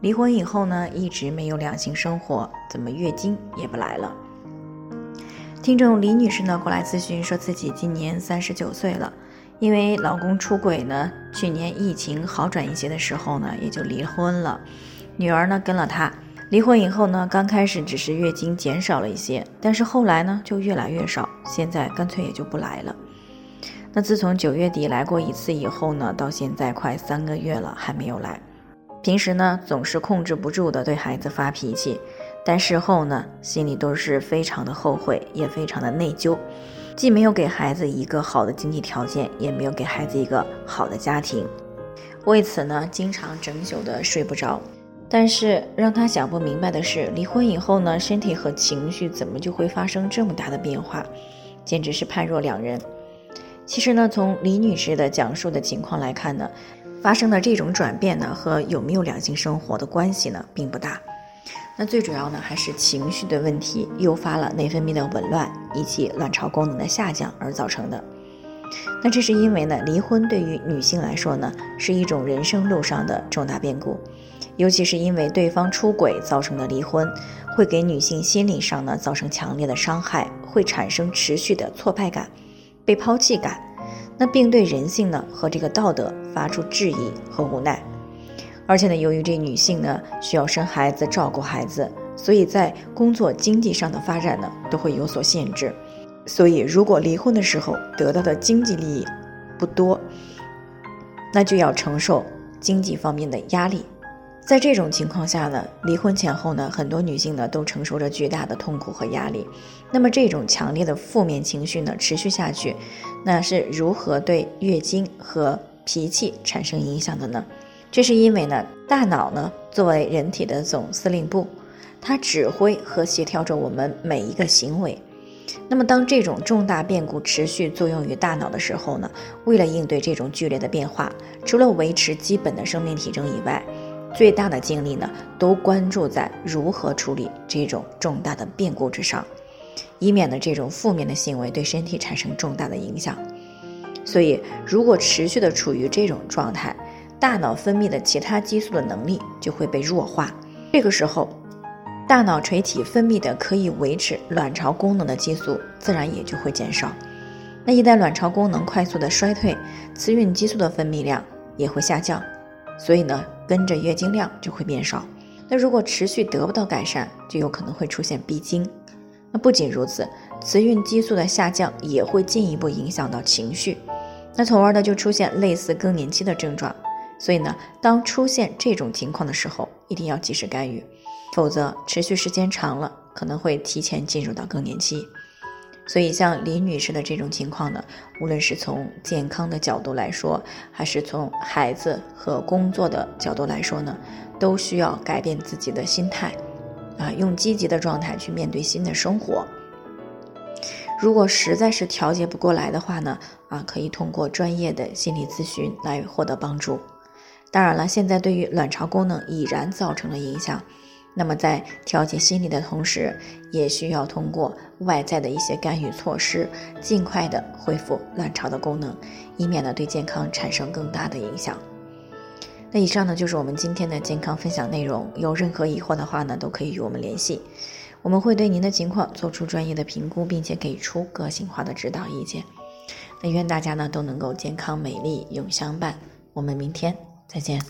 离婚以后呢，一直没有两性生活，怎么月经也不来了？听众李女士呢，过来咨询，说自己今年三十九岁了，因为老公出轨呢，去年疫情好转一些的时候呢，也就离婚了。女儿呢跟了他，离婚以后呢，刚开始只是月经减少了一些，但是后来呢就越来越少，现在干脆也就不来了。那自从九月底来过一次以后呢，到现在快三个月了，还没有来。平时呢总是控制不住的对孩子发脾气，但事后呢心里都是非常的后悔，也非常的内疚，既没有给孩子一个好的经济条件，也没有给孩子一个好的家庭，为此呢经常整宿的睡不着。但是让他想不明白的是，离婚以后呢身体和情绪怎么就会发生这么大的变化，简直是判若两人。其实呢，从李女士的讲述的情况来看呢，发生的这种转变呢，和有没有两性生活的关系呢，并不大。那最主要呢，还是情绪的问题诱发了内分泌的紊乱以及卵巢功能的下降而造成的。那这是因为呢，离婚对于女性来说呢，是一种人生路上的重大变故，尤其是因为对方出轨造成的离婚，会给女性心理上呢造成强烈的伤害，会产生持续的挫败感。被抛弃感，那并对人性呢和这个道德发出质疑和无奈，而且呢，由于这女性呢需要生孩子、照顾孩子，所以在工作经济上的发展呢都会有所限制，所以如果离婚的时候得到的经济利益不多，那就要承受经济方面的压力。在这种情况下呢，离婚前后呢，很多女性呢都承受着巨大的痛苦和压力。那么这种强烈的负面情绪呢持续下去，那是如何对月经和脾气产生影响的呢？这是因为呢，大脑呢作为人体的总司令部，它指挥和协调着我们每一个行为。那么当这种重大变故持续作用于大脑的时候呢，为了应对这种剧烈的变化，除了维持基本的生命体征以外，最大的精力呢，都关注在如何处理这种重大的变故之上，以免呢这种负面的行为对身体产生重大的影响。所以，如果持续的处于这种状态，大脑分泌的其他激素的能力就会被弱化。这个时候，大脑垂体分泌的可以维持卵巢功能的激素自然也就会减少。那一旦卵巢功能快速的衰退，雌孕激素的分泌量也会下降。所以呢，跟着月经量就会变少。那如果持续得不到改善，就有可能会出现闭经。那不仅如此，雌孕激素的下降也会进一步影响到情绪，那从而呢就出现类似更年期的症状。所以呢，当出现这种情况的时候，一定要及时干预，否则持续时间长了，可能会提前进入到更年期。所以，像李女士的这种情况呢，无论是从健康的角度来说，还是从孩子和工作的角度来说呢，都需要改变自己的心态，啊，用积极的状态去面对新的生活。如果实在是调节不过来的话呢，啊，可以通过专业的心理咨询来获得帮助。当然了，现在对于卵巢功能已然造成了影响。那么，在调节心理的同时，也需要通过外在的一些干预措施，尽快的恢复卵巢的功能，以免呢对健康产生更大的影响。那以上呢就是我们今天的健康分享内容。有任何疑惑的话呢，都可以与我们联系，我们会对您的情况做出专业的评估，并且给出个性化的指导意见。那愿大家呢都能够健康美丽永相伴。我们明天再见。